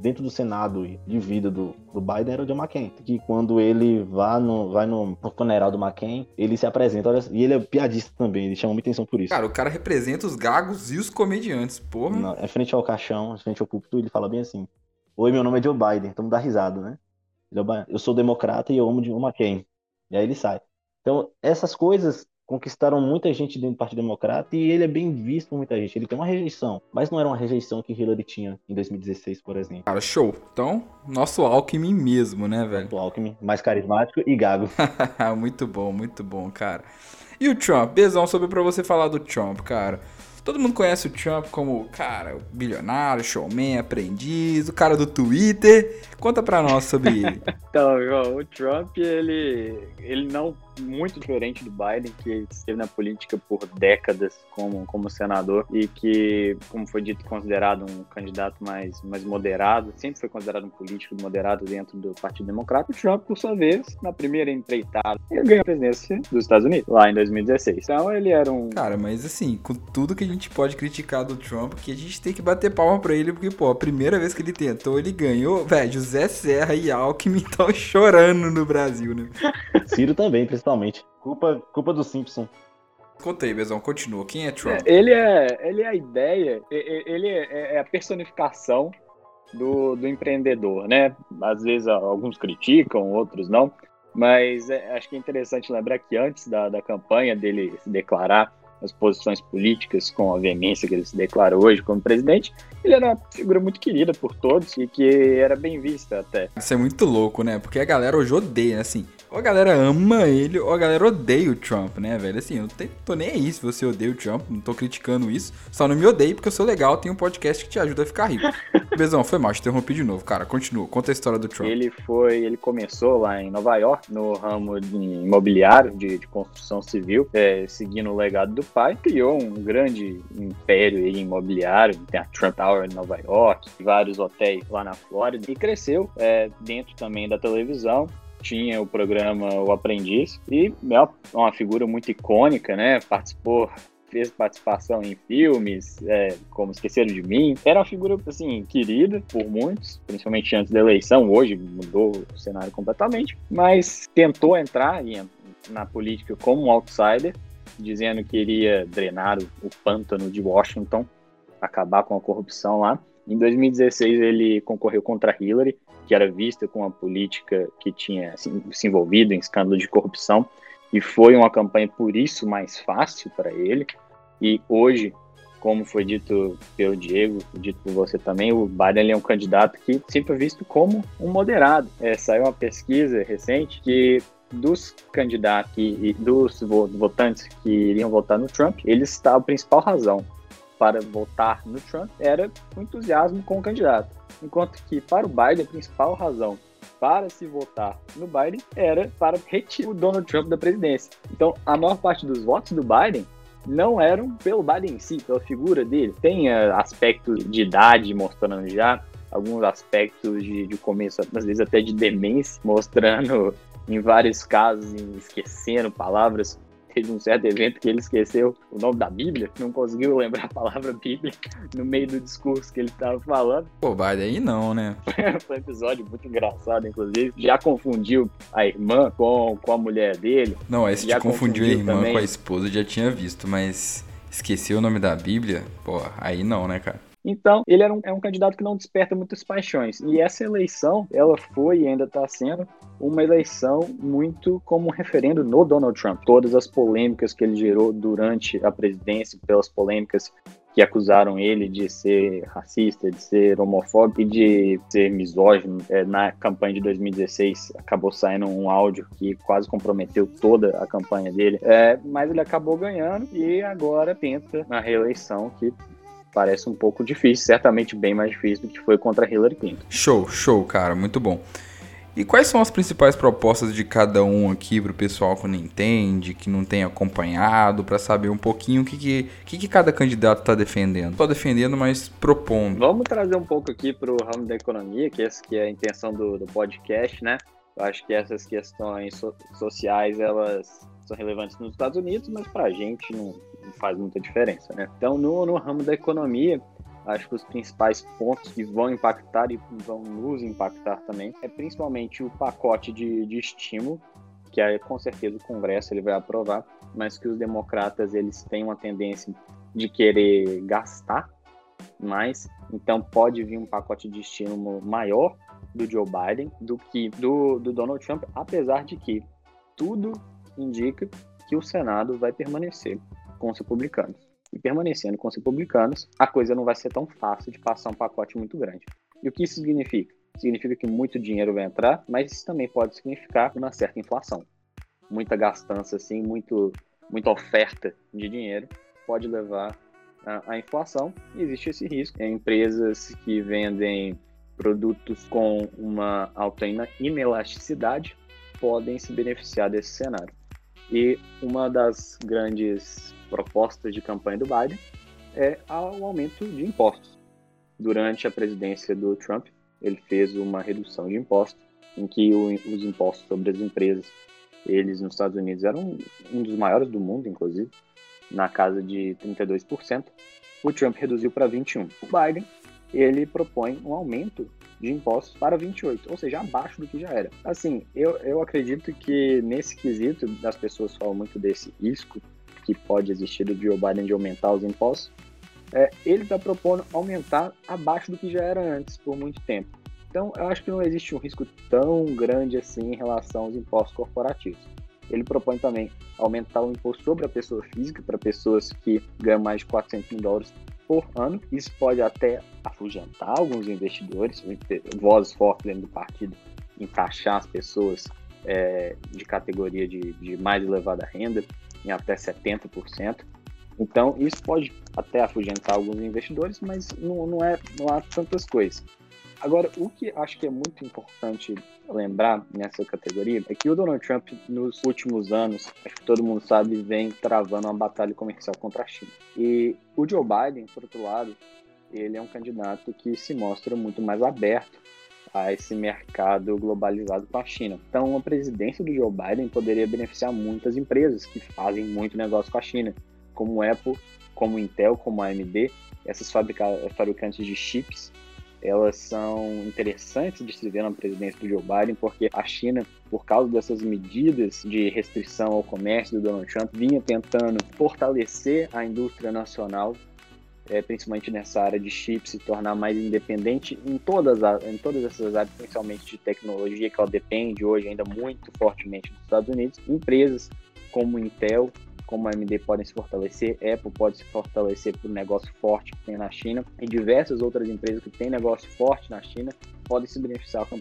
dentro do Senado de vida do, do Biden era o John McCain. Que quando ele vai no, vai no, no funeral do McCain, ele se apresenta, olha, e ele é piadista também, ele chama muita atenção por isso. Cara, o cara representa os gagos e os comediantes, porra. Não, é frente ao caixão, é frente ao púlpito, ele fala bem assim: Oi, meu nome é Joe Biden. Então me dá risada, né? Eu sou democrata e eu amo de uma quem. E aí ele sai. Então, essas coisas conquistaram muita gente dentro do Partido Democrata e ele é bem visto por muita gente. Ele tem uma rejeição, mas não era uma rejeição que Hillary tinha em 2016, por exemplo. Cara, show. Então, nosso Alckmin mesmo, né, velho? O Alckmin, mais carismático e gago. muito bom, muito bom, cara. E o Trump? Bezão sobre pra você falar do Trump, cara. Todo mundo conhece o Trump como, cara, bilionário, showman, aprendiz, o cara do Twitter. Conta pra nós sobre ele. então, o Trump, ele, ele não muito diferente do Biden, que esteve na política por décadas como, como senador e que, como foi dito, considerado um candidato mais, mais moderado, sempre foi considerado um político moderado dentro do Partido Democrata. O Trump, por sua vez, na primeira empreitada, ele ganhou a presidência dos Estados Unidos, lá em 2016. Então, ele era um... Cara, mas assim, com tudo que a gente pode criticar do Trump, que a gente tem que bater palma pra ele, porque, pô, a primeira vez que ele tentou, ele ganhou, velho, José Serra e Alckmin estão chorando no Brasil, né? Ciro também, principalmente totalmente. Culpa, culpa do Simpson. Contei, Bezão, continua. Quem é Trump? É, ele é, ele é a ideia, ele é, é a personificação do, do empreendedor, né? Às vezes alguns criticam, outros não. Mas é, acho que é interessante lembrar que antes da, da campanha dele se declarar as posições políticas com a veemência que ele se declara hoje como presidente, ele era uma figura muito querida por todos e que era bem vista até. Isso é muito louco, né? Porque a galera hoje odeia, assim ou a galera ama ele, ou a galera odeia o Trump, né, velho? Assim, eu não tô nem aí se você odeia o Trump, não tô criticando isso. Só não me odeie porque eu sou legal, tenho um podcast que te ajuda a ficar rico. Bezão, foi mal, te interrompi de novo, cara. Continua, conta a história do Trump. Ele foi, ele começou lá em Nova York, no ramo de imobiliário, de, de construção civil, é, seguindo o legado do pai. Criou um grande império imobiliário, tem a Trump Tower em Nova York, vários hotéis lá na Flórida, e cresceu é, dentro também da televisão tinha o programa O Aprendiz e é uma figura muito icônica, né? Participou fez participação em filmes, é, como Esqueceram de Mim. Era uma figura, assim, querida por muitos, principalmente antes da eleição. Hoje mudou o cenário completamente, mas tentou entrar na política como um outsider, dizendo que iria drenar o, o pântano de Washington, acabar com a corrupção lá. Em 2016, ele concorreu contra Hillary, que era vista como uma política que tinha se envolvido em escândalo de corrupção, e foi uma campanha por isso mais fácil para ele. E hoje, como foi dito pelo Diego, dito por você também, o Biden é um candidato que sempre é visto como um moderado. É, saiu uma pesquisa recente que dos candidatos e dos votantes que iriam votar no Trump, ele está a principal razão para votar no Trump era o entusiasmo com o candidato. Enquanto que para o Biden, a principal razão para se votar no Biden era para retirar o Donald Trump da presidência. Então, a maior parte dos votos do Biden não eram pelo Biden em si, pela figura dele. Tem uh, aspectos de idade mostrando já, alguns aspectos de, de começo, às vezes até de demência, mostrando em vários casos, esquecendo palavras teve um certo evento que ele esqueceu o nome da Bíblia, não conseguiu lembrar a palavra Bíblia no meio do discurso que ele estava falando. Pô, vai daí não, né? Foi um episódio muito engraçado, inclusive. Já confundiu a irmã com, com a mulher dele. Não, esse já confundiu a irmã também. com a esposa, já tinha visto, mas esqueceu o nome da Bíblia? Pô, aí não, né, cara? Então, ele era um, é um candidato que não desperta muitas paixões. E essa eleição, ela foi e ainda está sendo uma eleição muito como um referendo no Donald Trump. Todas as polêmicas que ele gerou durante a presidência, pelas polêmicas que acusaram ele de ser racista, de ser homofóbico e de ser misógino. É, na campanha de 2016 acabou saindo um áudio que quase comprometeu toda a campanha dele, é, mas ele acabou ganhando e agora tenta na reeleição que parece um pouco difícil, certamente bem mais difícil do que foi contra Hillary Clinton. Show, show, cara, muito bom. E quais são as principais propostas de cada um aqui para o pessoal que não entende, que não tem acompanhado, para saber um pouquinho o que, que, que, que cada candidato está defendendo? Só defendendo, mas propondo. Vamos trazer um pouco aqui para o ramo da economia, que essa que é a intenção do, do podcast, né? Eu acho que essas questões so sociais, elas são relevantes nos Estados Unidos, mas para a gente não, não, faz muita diferença, né? Então, no, no ramo da economia, acho que os principais pontos que vão impactar e vão nos impactar também é principalmente o pacote de, de estímulo, que aí, com certeza o Congresso ele vai aprovar, mas que os democratas eles têm uma tendência de querer gastar mais, então pode vir um pacote de estímulo maior do Joe Biden do que do, do Donald Trump, apesar de que tudo indica que o Senado vai permanecer com os republicanos. E permanecendo com os republicanos, a coisa não vai ser tão fácil de passar um pacote muito grande. E o que isso significa? Significa que muito dinheiro vai entrar, mas isso também pode significar uma certa inflação. Muita gastança, assim, muito, muita oferta de dinheiro pode levar à inflação e existe esse risco. Em empresas que vendem produtos com uma alta inelasticidade podem se beneficiar desse cenário. E uma das grandes propostas de campanha do Biden é o aumento de impostos. Durante a presidência do Trump, ele fez uma redução de impostos, em que os impostos sobre as empresas, eles nos Estados Unidos eram um dos maiores do mundo, inclusive, na casa de 32%. O Trump reduziu para 21%. O Biden, ele propõe um aumento de impostos para 28, ou seja, abaixo do que já era. Assim, eu, eu acredito que nesse quesito, as pessoas falam muito desse risco que pode existir do Joe Biden de aumentar os impostos, é, ele está propondo aumentar abaixo do que já era antes, por muito tempo. Então, eu acho que não existe um risco tão grande assim em relação aos impostos corporativos. Ele propõe também aumentar o imposto sobre a pessoa física para pessoas que ganham mais de 400 mil dólares por ano. Isso pode até afugentar alguns investidores, vozes fortes dentro do partido, encaixar as pessoas é, de categoria de, de mais elevada renda, em até 70%. Então, isso pode até afugentar alguns investidores, mas não, não, é, não há tantas coisas. Agora, o que acho que é muito importante lembrar nessa categoria é que o Donald Trump, nos últimos anos, acho que todo mundo sabe, vem travando uma batalha comercial contra a China. E o Joe Biden, por outro lado, ele é um candidato que se mostra muito mais aberto a esse mercado globalizado com a China. Então, a presidência do Joe Biden poderia beneficiar muitas empresas que fazem muito negócio com a China, como Apple, como Intel, como AMD, essas fabricantes de chips elas são interessantes de se ver na presidência do Joe Biden, porque a China, por causa dessas medidas de restrição ao comércio do Donald Trump, vinha tentando fortalecer a indústria nacional, é, principalmente nessa área de chips, se tornar mais independente em todas, em todas essas áreas, principalmente de tecnologia, que ela depende hoje ainda muito fortemente dos Estados Unidos. Empresas como Intel, como a AMD podem se fortalecer, Apple pode se fortalecer por um negócio forte que tem na China, e diversas outras empresas que têm negócio forte na China podem se beneficiar com a,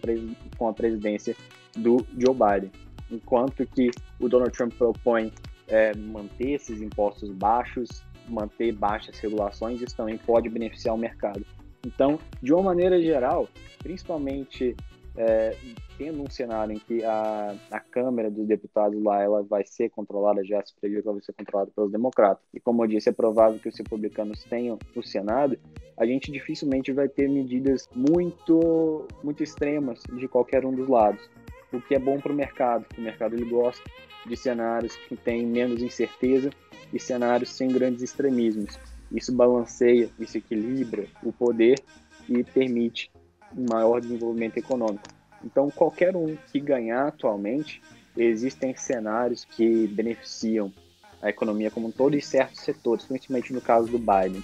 com a presidência do Joe Biden. Enquanto que o Donald Trump propõe é, manter esses impostos baixos, manter baixas regulações, isso também pode beneficiar o mercado. Então, de uma maneira geral, principalmente é, tendo um cenário em que a, a Câmara dos Deputados lá ela vai ser controlada, já se prevê que ela vai ser controlada pelos democratas, e como eu disse, é provável que os republicanos tenham o Senado, a gente dificilmente vai ter medidas muito, muito extremas de qualquer um dos lados, o que é bom para o mercado, o mercado ele gosta de cenários que têm menos incerteza e cenários sem grandes extremismos. Isso balanceia, isso equilibra o poder e permite maior desenvolvimento econômico. Então, qualquer um que ganhar atualmente, existem cenários que beneficiam a economia como um todo e certos setores, principalmente no caso do Biden.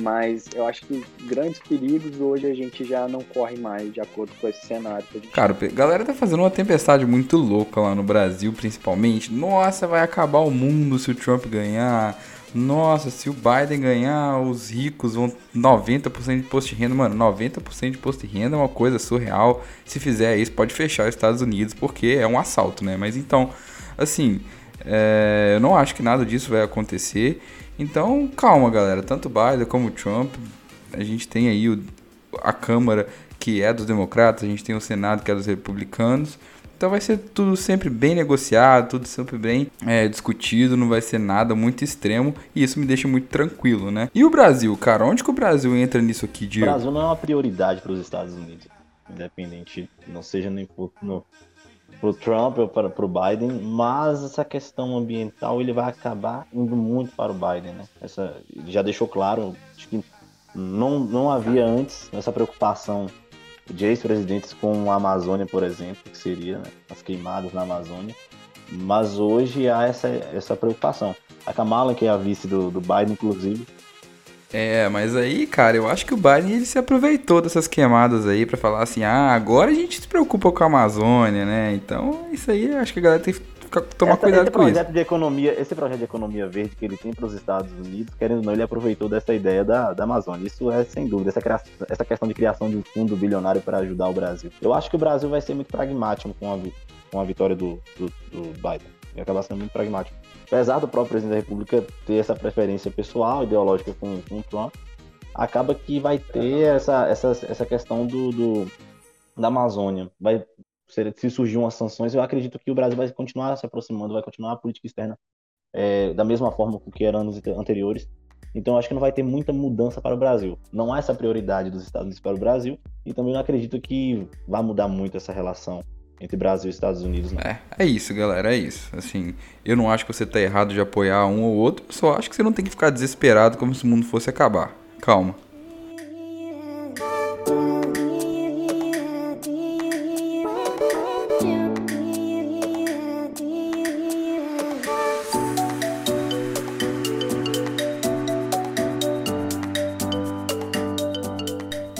Mas eu acho que grandes perigos hoje a gente já não corre mais de acordo com esse cenário. Cara, a galera tá fazendo uma tempestade muito louca lá no Brasil, principalmente. Nossa, vai acabar o mundo se o Trump ganhar nossa, se o Biden ganhar, os ricos vão 90% de imposto de renda. Mano, 90% de imposto de renda é uma coisa surreal. Se fizer isso, pode fechar os Estados Unidos, porque é um assalto, né? Mas então, assim, é, eu não acho que nada disso vai acontecer. Então, calma, galera. Tanto Biden como Trump, a gente tem aí o, a Câmara que é dos democratas, a gente tem o Senado que é dos republicanos. Então vai ser tudo sempre bem negociado, tudo sempre bem é, discutido, não vai ser nada muito extremo e isso me deixa muito tranquilo, né? E o Brasil, cara, onde que o Brasil entra nisso aqui, Diego? O Brasil não é uma prioridade para os Estados Unidos, independente, não seja nem por, no, pro Trump ou para o Biden, mas essa questão ambiental ele vai acabar indo muito para o Biden, né? Essa, já deixou claro, acho que não, não havia antes essa preocupação de ex-presidentes com a Amazônia, por exemplo, que seria né, as queimadas na Amazônia. Mas hoje há essa, essa preocupação. A Kamala, que é a vice do, do Biden, inclusive. É, mas aí, cara, eu acho que o Biden ele se aproveitou dessas queimadas aí para falar assim: ah, agora a gente se preocupa com a Amazônia, né? Então, isso aí acho que a galera tem que tomar Essa, cuidado com projeto isso. De economia, esse projeto de economia verde que ele tem para os Estados Unidos, querendo ou não, ele aproveitou dessa ideia da, da Amazônia. Isso é sem dúvida, essa, essa questão de criação de um fundo bilionário para ajudar o Brasil. Eu acho que o Brasil vai ser muito pragmático com a, com a vitória do, do, do Biden. Vai acabar sendo muito pragmático. Apesar do próprio presidente da República ter essa preferência pessoal, ideológica com, com o Trump, acaba que vai ter essa, essa, essa questão do, do da Amazônia. Vai se surgir umas sanções, eu acredito que o Brasil vai continuar se aproximando, vai continuar a política externa é, da mesma forma que era anos anteriores. Então, acho que não vai ter muita mudança para o Brasil. Não há essa prioridade dos Estados Unidos para o Brasil, e também não acredito que vá mudar muito essa relação entre Brasil e Estados Unidos. Não. É, é isso, galera, é isso. Assim, eu não acho que você está errado de apoiar um ou outro, só acho que você não tem que ficar desesperado como se o mundo fosse acabar. Calma.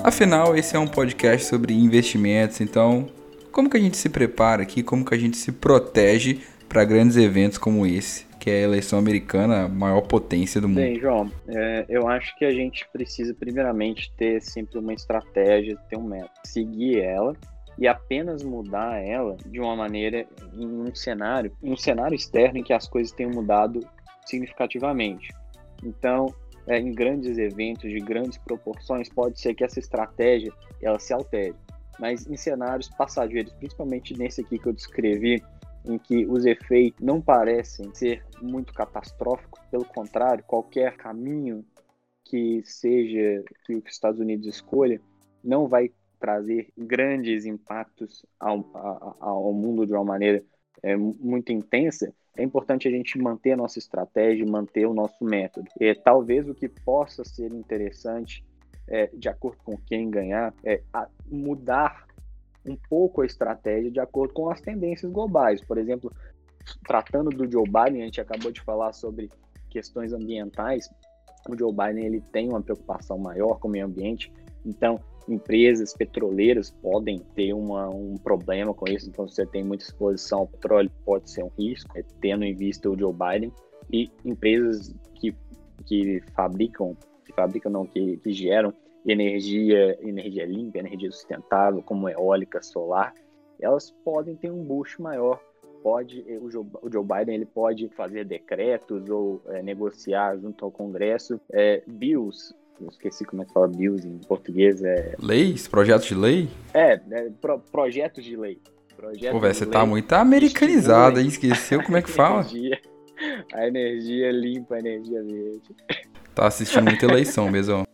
Afinal, esse é um podcast sobre investimentos, então como que a gente se prepara aqui, como que a gente se protege para grandes eventos como esse, que é a eleição americana, a maior potência do mundo? Bem, João, é, eu acho que a gente precisa primeiramente ter sempre uma estratégia, ter um método, seguir ela e apenas mudar ela de uma maneira em um cenário, em um cenário externo em que as coisas tenham mudado significativamente. Então, é, em grandes eventos de grandes proporções, pode ser que essa estratégia ela se altere. Mas em cenários passageiros, principalmente nesse aqui que eu descrevi, em que os efeitos não parecem ser muito catastróficos, pelo contrário, qualquer caminho que seja que os Estados Unidos escolha não vai trazer grandes impactos ao, ao, ao mundo de uma maneira é, muito intensa, é importante a gente manter a nossa estratégia, manter o nosso método. E talvez o que possa ser interessante, é, de acordo com quem ganhar, é mudar um pouco a estratégia de acordo com as tendências globais. Por exemplo, tratando do Joe Biden, a gente acabou de falar sobre questões ambientais. O Joe Biden ele tem uma preocupação maior com o meio ambiente, então empresas petroleiras podem ter uma, um problema com isso. Então, você tem muita exposição ao petróleo, pode ser um risco, é, tendo em vista o Joe Biden. E empresas que, que fabricam, que fabricam não, que, que geram energia, energia limpa, energia sustentável, como eólica, solar, elas podem ter um boost maior. Pode, o Joe, o Joe Biden ele pode fazer decretos ou é, negociar junto ao Congresso é, bills eu esqueci como é que fala bills em português. É... Leis? Projetos de lei? É, é pro, projetos de lei. Projetos Pô, velho, você tá muito americanizado aí, esqueceu como é que fala? energia, a energia limpa, a energia verde. Tá assistindo muita eleição mesmo.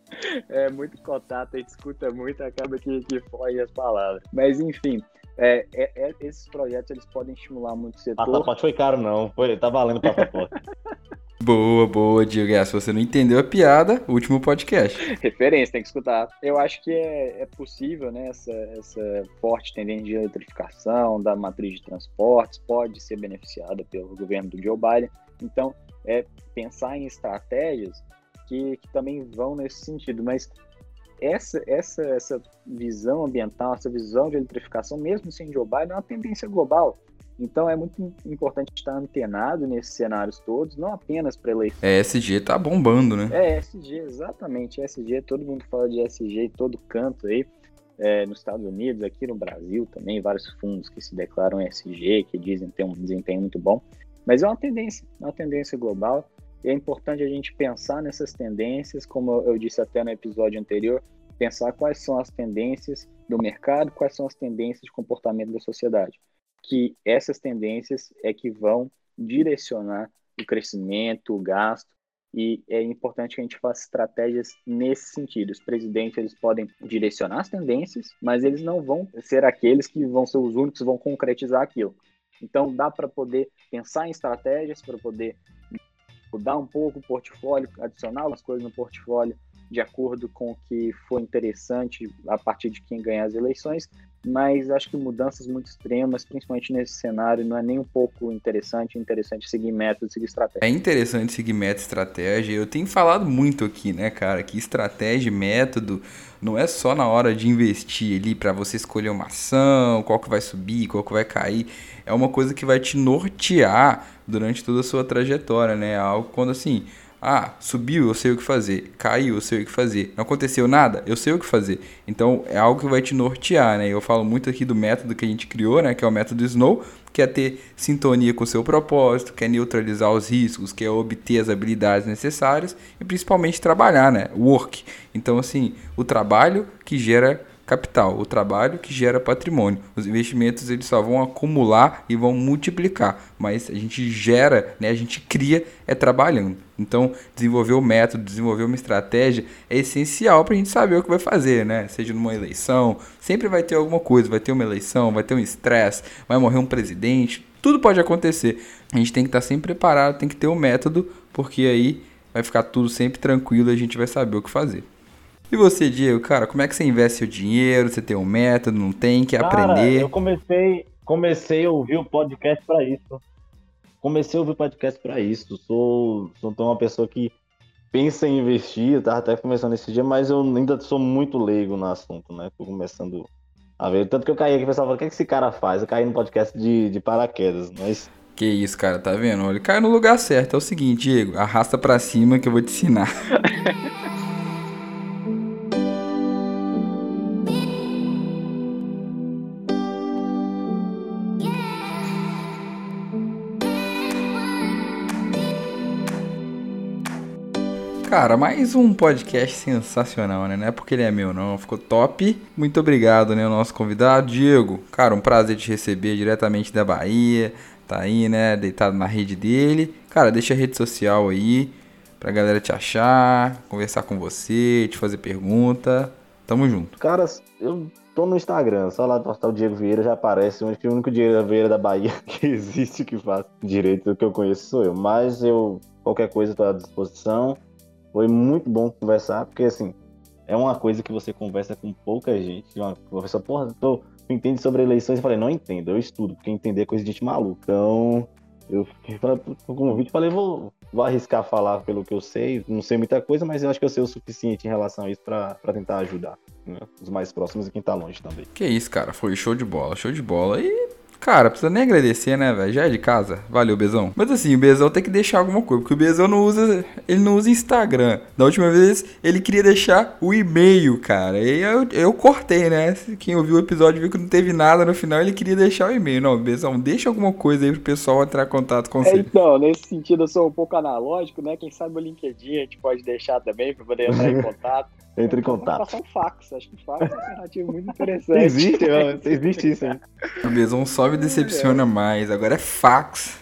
É muito contato, a gente escuta muito, acaba que, que foge as palavras. Mas enfim, é, é, é, esses projetos eles podem estimular muito o setor. Passaporte foi caro, não. Foi, tá valendo passaporte. Boa, boa, Diego. É, se você não entendeu a piada, último podcast. Referência, tem que escutar. Eu acho que é, é possível, né? Essa, essa forte tendência de eletrificação da matriz de transportes pode ser beneficiada pelo governo do Joe Biden. Então, é pensar em estratégias que, que também vão nesse sentido. Mas essa, essa, essa visão ambiental, essa visão de eletrificação, mesmo sem Joe Biden, é uma tendência global. Então é muito importante estar antenado nesses cenários todos, não apenas para eleição. É, ESG tá bombando, né? É, ESG, exatamente. ESG, todo mundo fala de ESG em todo canto aí. É, nos Estados Unidos, aqui no Brasil também, vários fundos que se declaram ESG, que dizem ter um desempenho muito bom. Mas é uma tendência, é uma tendência global. E é importante a gente pensar nessas tendências, como eu disse até no episódio anterior, pensar quais são as tendências do mercado, quais são as tendências de comportamento da sociedade que essas tendências é que vão direcionar o crescimento, o gasto, e é importante que a gente faça estratégias nesse sentido. Os presidentes eles podem direcionar as tendências, mas eles não vão ser aqueles que vão ser os únicos que vão concretizar aquilo. Então dá para poder pensar em estratégias para poder mudar um pouco o portfólio, adicionar algumas coisas no portfólio de acordo com o que for interessante a partir de quem ganhar as eleições, mas acho que mudanças muito extremas, principalmente nesse cenário, não é nem um pouco interessante. É interessante seguir método, seguir estratégia. É interessante seguir método e estratégia. Eu tenho falado muito aqui, né, cara, que estratégia e método não é só na hora de investir ali para você escolher uma ação, qual que vai subir, qual que vai cair. É uma coisa que vai te nortear durante toda a sua trajetória, né? Algo quando assim ah, subiu, eu sei o que fazer. Caiu, eu sei o que fazer. Não aconteceu nada, eu sei o que fazer. Então é algo que vai te nortear, né? Eu falo muito aqui do método que a gente criou, né? Que é o método Snow, que é ter sintonia com o seu propósito, que é neutralizar os riscos, que é obter as habilidades necessárias e principalmente trabalhar, né? Work. Então, assim, o trabalho que gera capital, o trabalho que gera patrimônio. Os investimentos eles só vão acumular e vão multiplicar, mas a gente gera, né, a gente cria é trabalhando. Então, desenvolver o método, desenvolver uma estratégia é essencial para a gente saber o que vai fazer, né? Seja numa eleição, sempre vai ter alguma coisa, vai ter uma eleição, vai ter um estresse, vai morrer um presidente, tudo pode acontecer. A gente tem que estar sempre preparado, tem que ter o um método, porque aí vai ficar tudo sempre tranquilo e a gente vai saber o que fazer. E você, Diego, cara, como é que você investe seu dinheiro? Você tem um método, não tem? Quer cara, aprender? Eu comecei, comecei a ouvir o podcast para isso. Comecei a ouvir o podcast para isso. Sou, sou uma pessoa que pensa em investir, eu tava até começando esse dia, mas eu ainda sou muito leigo no assunto, né? Tô começando a ver. Tanto que eu caí aqui e pessoal falou, o que, é que esse cara faz? Eu caí no podcast de, de paraquedas, mas. Que isso, cara, tá vendo? Ele caiu no lugar certo. É o seguinte, Diego, arrasta pra cima que eu vou te ensinar. Cara, mais um podcast sensacional, né? Não é porque ele é meu, não. Ficou top. Muito obrigado, né? O nosso convidado, Diego. Cara, um prazer te receber diretamente da Bahia. Tá aí, né? Deitado na rede dele. Cara, deixa a rede social aí pra galera te achar, conversar com você, te fazer pergunta. Tamo junto. Cara, eu tô no Instagram, só lá postar o Diego Vieira já aparece, o único Diego Vieira da Bahia que existe que faz direito do que eu conheço sou eu. Mas eu, qualquer coisa, tô à disposição. Foi muito bom conversar, porque assim, é uma coisa que você conversa com pouca gente. Uma pessoa, porra, tô, tu entende sobre eleições? Eu falei, não entendo, eu estudo, porque entender é coisa de gente maluca. Então, eu fiquei com o convite, falei, vou, vou arriscar falar pelo que eu sei. Não sei muita coisa, mas eu acho que eu sei o suficiente em relação a isso para tentar ajudar né? os mais próximos e quem tá longe também. Que isso, cara, foi show de bola, show de bola. E Cara, precisa nem agradecer, né, velho? Já é de casa. Valeu, Bezão. Mas assim, o Bezão tem que deixar alguma coisa, porque o Bezão não usa, ele não usa Instagram. Da última vez ele queria deixar o e-mail, cara. E eu, eu cortei, né? Quem ouviu o episódio viu que não teve nada no final, ele queria deixar o e-mail. Não, Bezão, deixa alguma coisa aí pro pessoal entrar em contato com é, você. Então, nesse sentido eu sou um pouco analógico, né? Quem sabe o LinkedIn a gente pode deixar também para poder entrar em contato. Entre em contato. Passar um fax. Acho que o fax é uma alternativa muito interessante. Existe, existe isso aí. O Bezão só me decepciona é. mais. Agora é fax.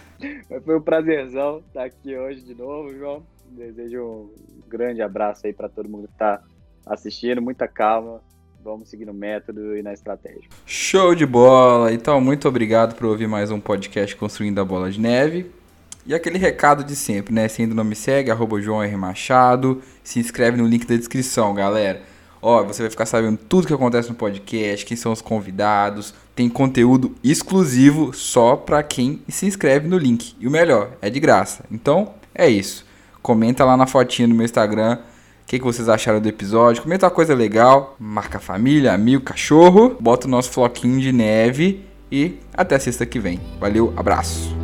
Foi um prazerzão estar aqui hoje de novo, João. Desejo um grande abraço aí para todo mundo que está assistindo. Muita calma. Vamos seguir no método e na estratégia. Show de bola! Então, muito obrigado por ouvir mais um podcast Construindo a Bola de Neve. E aquele recado de sempre, né? Se ainda não me segue, arroba João R. Machado. Se inscreve no link da descrição, galera. Ó, você vai ficar sabendo tudo que acontece no podcast, quem são os convidados. Tem conteúdo exclusivo só para quem se inscreve no link. E o melhor, é de graça. Então, é isso. Comenta lá na fotinha do meu Instagram o que, que, vocês acharam do episódio. Comenta uma coisa legal. Marca família, amigo, cachorro. Bota o nosso floquinho de neve. E até sexta que vem. Valeu, abraço.